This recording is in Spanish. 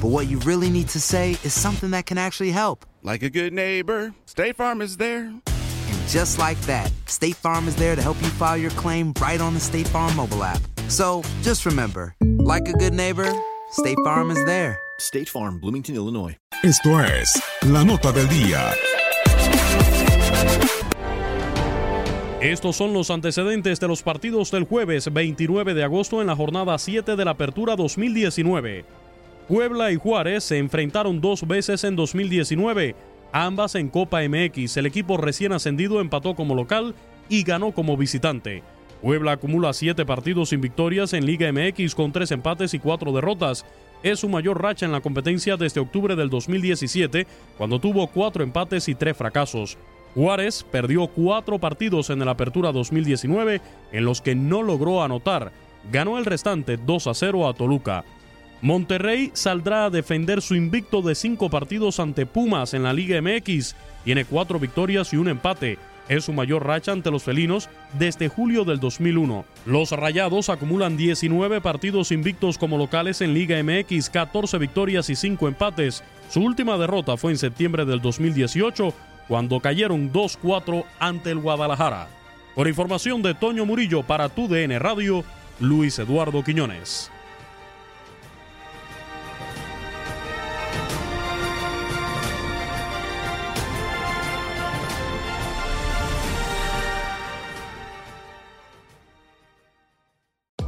but what you really need to say is something that can actually help. Like a good neighbor, State Farm is there. And just like that, State Farm is there to help you file your claim right on the State Farm mobile app. So just remember, like a good neighbor, State Farm is there. State Farm, Bloomington, Illinois. Esto es la nota del día. Estos son los antecedentes de los partidos del jueves 29 de agosto en la jornada 7 de la Apertura 2019. Puebla y Juárez se enfrentaron dos veces en 2019, ambas en Copa MX. El equipo recién ascendido empató como local y ganó como visitante. Puebla acumula siete partidos sin victorias en Liga MX con tres empates y cuatro derrotas. Es su mayor racha en la competencia desde octubre del 2017, cuando tuvo cuatro empates y tres fracasos. Juárez perdió cuatro partidos en la Apertura 2019 en los que no logró anotar. Ganó el restante 2 a 0 a Toluca. Monterrey saldrá a defender su invicto de cinco partidos ante Pumas en la Liga MX. Tiene cuatro victorias y un empate. Es su mayor racha ante los felinos desde julio del 2001. Los Rayados acumulan 19 partidos invictos como locales en Liga MX, 14 victorias y 5 empates. Su última derrota fue en septiembre del 2018, cuando cayeron 2-4 ante el Guadalajara. Por información de Toño Murillo para tu DN Radio, Luis Eduardo Quiñones.